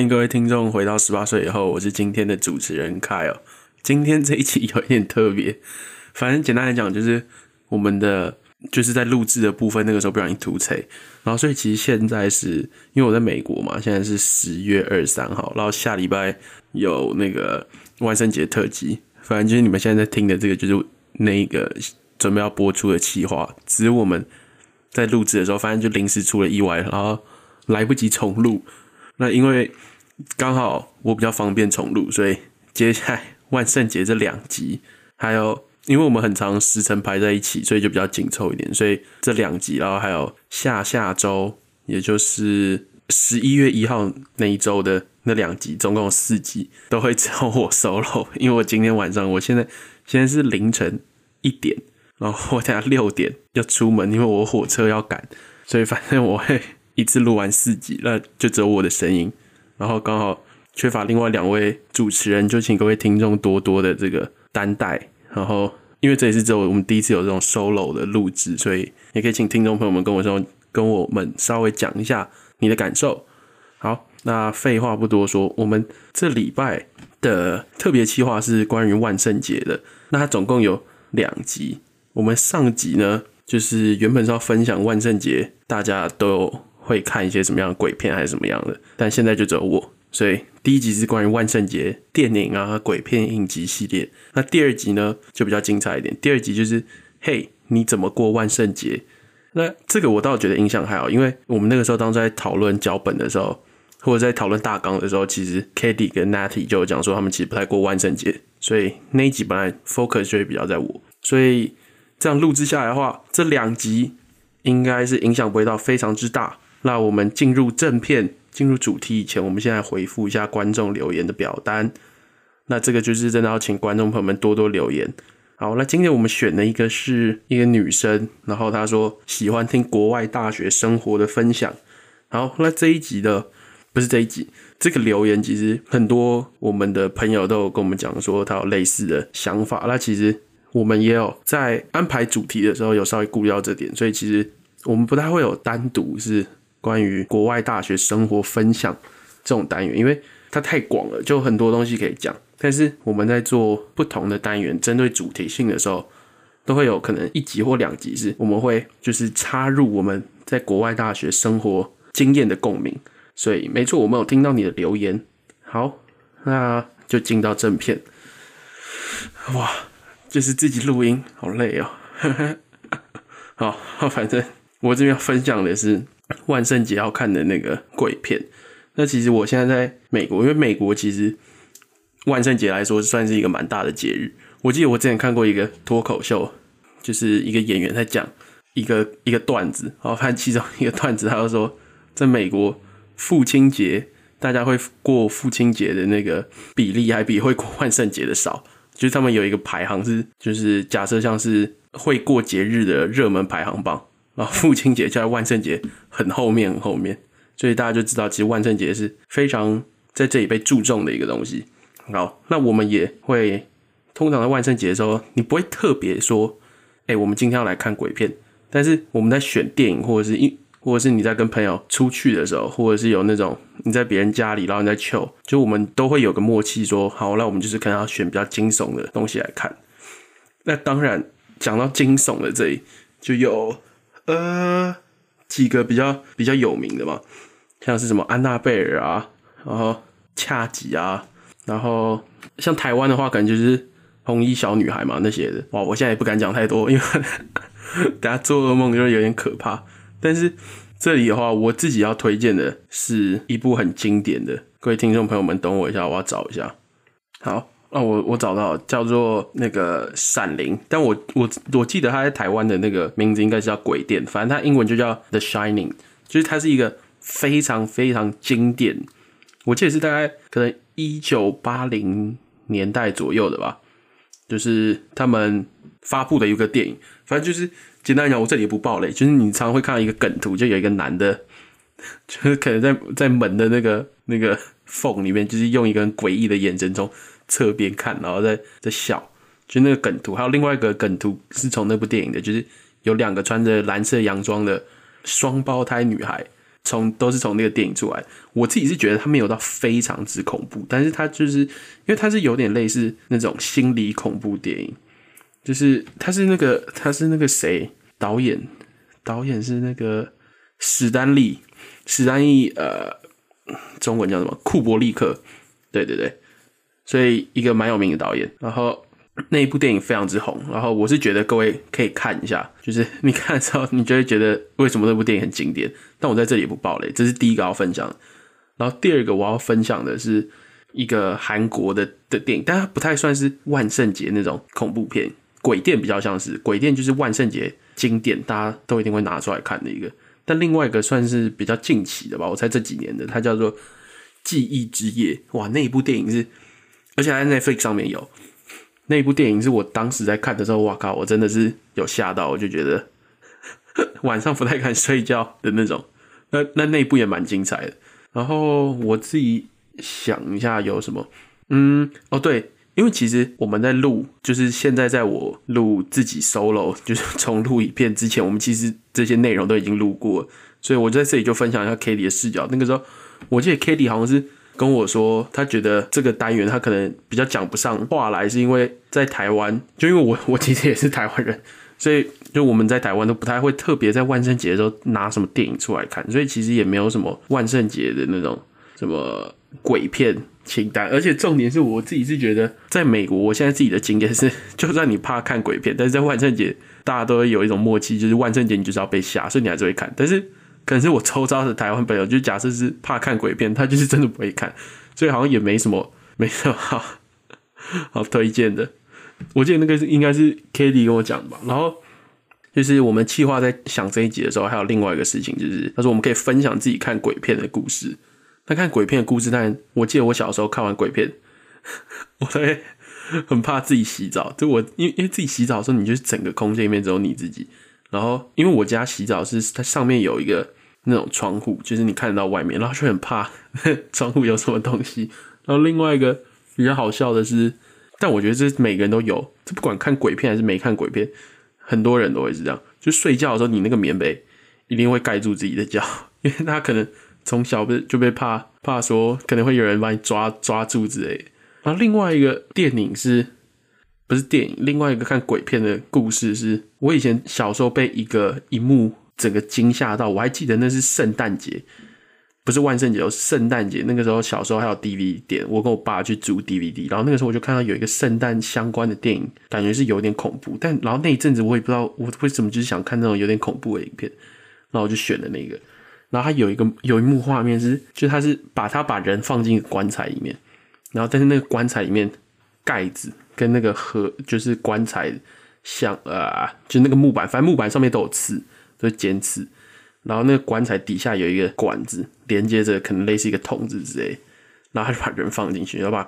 迎各位听众回到十八岁以后，我是今天的主持人 Kyle。今天这一期有一点特别，反正简单来讲，就是我们的就是在录制的部分，那个时候不小心突锤，然后所以其实现在是因为我在美国嘛，现在是十月二十三号，然后下礼拜有那个万圣节特辑，反正就是你们现在在听的这个就是那个准备要播出的企划，只是我们在录制的时候，反正就临时出了意外，然后来不及重录。那因为刚好我比较方便重录，所以接下来万圣节这两集，还有因为我们很长时辰排在一起，所以就比较紧凑一点。所以这两集，然后还有下下周，也就是十一月一号那一周的那两集，总共有四集，都会找我 solo。因为我今天晚上，我现在现在是凌晨一点，然后我等下六点要出门，因为我火车要赶，所以反正我会。一次录完四集，那就只有我的声音，然后刚好缺乏另外两位主持人，就请各位听众多多的这个担待。然后，因为这也是只有我们第一次有这种 solo 的录制，所以也可以请听众朋友们跟我说，跟我们稍微讲一下你的感受。好，那废话不多说，我们这礼拜的特别企划是关于万圣节的，那它总共有两集。我们上集呢，就是原本是要分享万圣节，大家都有。会看一些什么样的鬼片还是什么样的，但现在就只有我，所以第一集是关于万圣节电影啊鬼片影集系列。那第二集呢就比较精彩一点，第二集就是嘿你怎么过万圣节？那这个我倒觉得印象还好，因为我们那个时候当在讨论脚本的时候，或者在讨论大纲的时候，其实 k a t i e 跟 Natty 就有讲说他们其实不太过万圣节，所以那一集本来 focus 就会比较在我，所以这样录制下来的话，这两集应该是影响不会到非常之大。那我们进入正片、进入主题以前，我们现在回复一下观众留言的表单。那这个就是真的要请观众朋友们多多留言。好，那今天我们选的一个是一个女生，然后她说喜欢听国外大学生活的分享。好，那这一集的不是这一集，这个留言其实很多我们的朋友都有跟我们讲说他有类似的想法。那其实我们也有在安排主题的时候有稍微顾到这点，所以其实我们不太会有单独是。关于国外大学生活分享这种单元，因为它太广了，就很多东西可以讲。但是我们在做不同的单元，针对主题性的时候，都会有可能一集或两集是我们会就是插入我们在国外大学生活经验的共鸣。所以没错，我们有听到你的留言。好，那就进到正片。哇，就是自己录音，好累哦。好，反正我这边要分享的是。万圣节要看的那个鬼片，那其实我现在在美国，因为美国其实万圣节来说算是一个蛮大的节日。我记得我之前看过一个脱口秀，就是一个演员在讲一个一个段子，然后看其中一个段子，他就说在美国父亲节大家会过父亲节的那个比例还比会过万圣节的少，就是他们有一个排行是，就是假设像是会过节日的热门排行榜。啊，父亲节就在万圣节很后面很后面，所以大家就知道，其实万圣节是非常在这里被注重的一个东西。好，那我们也会通常在万圣节的时候，你不会特别说，哎，我们今天要来看鬼片。但是我们在选电影，或者是一，或者是你在跟朋友出去的时候，或者是有那种你在别人家里，然后你在求就我们都会有个默契，说好，那我们就是可能要选比较惊悚的东西来看。那当然讲到惊悚的这里，就有。呃，几个比较比较有名的嘛，像是什么安娜贝尔啊，然后恰吉啊，然后像台湾的话，可能就是红衣小女孩嘛那些的。哇，我现在也不敢讲太多，因为 等下做噩梦就有点可怕。但是这里的话，我自己要推荐的是一部很经典的，各位听众朋友们，等我一下，我要找一下。好。哦，我我找到叫做那个《闪灵》，但我我我记得它在台湾的那个名字应该是叫《鬼店》，反正它英文就叫《The Shining》，就是它是一个非常非常经典，我记得是大概可能一九八零年代左右的吧，就是他们发布的一个电影。反正就是简单来讲，我这里也不爆雷，就是你常常会看到一个梗图，就有一个男的，就是可能在在门的那个那个缝里面，就是用一个诡异的眼神中。侧边看，然后在在笑，就那个梗图，还有另外一个梗图是从那部电影的，就是有两个穿着蓝色洋装的双胞胎女孩，从都是从那个电影出来。我自己是觉得它没有到非常之恐怖，但是它就是因为它是有点类似那种心理恐怖电影，就是它是那个它是那个谁导演，导演是那个史丹利，史丹利呃，中文叫什么？库伯利克，对对对，所以一个蛮有名的导演，然后。那一部电影非常之红，然后我是觉得各位可以看一下，就是你看的时候，你就会觉得为什么那部电影很经典。但我在这里也不爆雷，这是第一个要分享。然后第二个我要分享的是一个韩国的的电影，但它不太算是万圣节那种恐怖片，鬼店比较像是鬼店，就是万圣节经典，大家都一定会拿出来看的一个。但另外一个算是比较近期的吧，我猜这几年的，它叫做《记忆之夜》。哇，那一部电影是，而且还在 Netflix 上面有。那部电影是我当时在看的时候，哇靠！我真的是有吓到，我就觉得 晚上不太敢睡觉的那种。那那那部也蛮精彩的。然后我自己想一下有什么，嗯，哦对，因为其实我们在录，就是现在在我录自己 solo，就是 从录影片之前，我们其实这些内容都已经录过，所以我在这里就分享一下 k a t i e 的视角。那个时候，我记得 k a t i e 好像是。跟我说，他觉得这个单元他可能比较讲不上话来，是因为在台湾，就因为我我其实也是台湾人，所以就我们在台湾都不太会特别在万圣节的时候拿什么电影出来看，所以其实也没有什么万圣节的那种什么鬼片清单。而且重点是我自己是觉得，在美国，我现在自己的经验是，就算你怕看鬼片，但是在万圣节大家都会有一种默契，就是万圣节你就是要被吓，所以你还是会看，但是。可是我抽到的台湾朋友，就假设是怕看鬼片，他就是真的不会看，所以好像也没什么没什么好好推荐的。我记得那个是应该是 k a t i e 跟我讲吧。然后就是我们企划在想这一集的时候，还有另外一个事情，就是他说我们可以分享自己看鬼片的故事。那看鬼片的故事，但我记得我小时候看完鬼片，我会很怕自己洗澡。就我因为因为自己洗澡的时候，你就是整个空间里面只有你自己。然后，因为我家洗澡是它上面有一个那种窗户，就是你看得到外面，然后就很怕 窗户有什么东西。然后另外一个比较好笑的是，但我觉得这每个人都有，这不管看鬼片还是没看鬼片，很多人都会是这样。就睡觉的时候，你那个棉被一定会盖住自己的脚，因为他可能从小被就被怕怕说可能会有人把你抓抓住之类。然后另外一个电影是。不是电影，另外一个看鬼片的故事是，我以前小时候被一个一幕整个惊吓到，我还记得那是圣诞节，不是万圣节，是圣诞节。那个时候小时候还有 DVD 店，我跟我爸去租 DVD，然后那个时候我就看到有一个圣诞相关的电影，感觉是有点恐怖，但然后那一阵子我也不知道我为什么就是想看那种有点恐怖的影片，然后我就选了那个，然后它有一个有一幕画面是，就他是把他把人放进棺材里面，然后但是那个棺材里面盖子。跟那个盒就是棺材像啊，就那个木板，反正木板上面都有刺，都是尖刺。然后那个棺材底下有一个管子，连接着可能类似一个筒子之类。然后他就把人放进去，然后把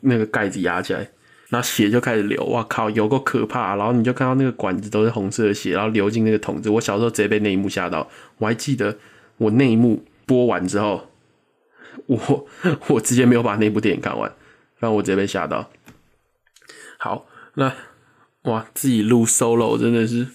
那个盖子压起来，然后血就开始流。哇靠，有够可怕！然后你就看到那个管子都是红色的血，然后流进那个筒子。我小时候直接被那一幕吓到。我还记得我那一幕播完之后，我 我直接没有把那部电影看完，然后我直接被吓到。好，那哇，自己录 solo 真的是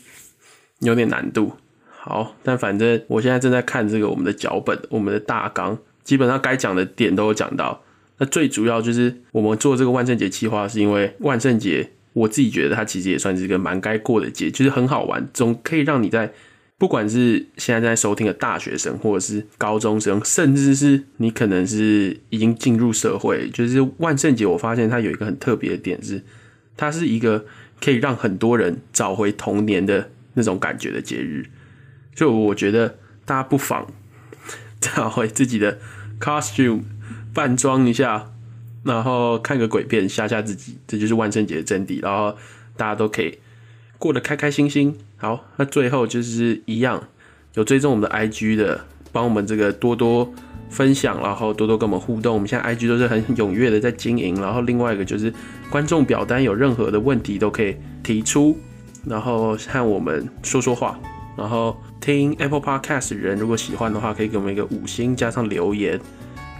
有点难度。好，但反正我现在正在看这个我们的脚本，我们的大纲，基本上该讲的点都有讲到。那最主要就是我们做这个万圣节计划，是因为万圣节，我自己觉得它其实也算是一个蛮该过的节，就是很好玩，总可以让你在不管是现在在收听的大学生，或者是高中生，甚至是你可能是已经进入社会，就是万圣节，我发现它有一个很特别的点是。它是一个可以让很多人找回童年的那种感觉的节日，就我觉得大家不妨找回自己的 costume 扮装一下，然后看个鬼片吓吓自己，这就是万圣节的真谛。然后大家都可以过得开开心心。好，那最后就是一样，有追踪我们的 IG 的，帮我们这个多多。分享，然后多多跟我们互动。我们现在 IG 都是很踊跃的在经营。然后另外一个就是观众表单有任何的问题都可以提出，然后和我们说说话。然后听 Apple Podcast 人如果喜欢的话，可以给我们一个五星加上留言。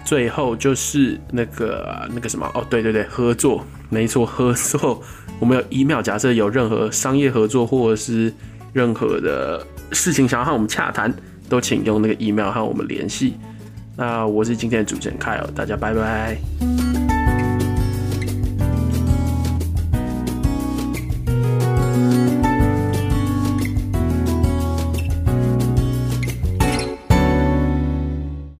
最后就是那个那个什么哦，对对对，合作，没错，合作。我们有 email，假设有任何商业合作或者是任何的事情想要和我们洽谈。都请用那个 email 和我们联系。那我是今天的主持人凯尔大家拜拜。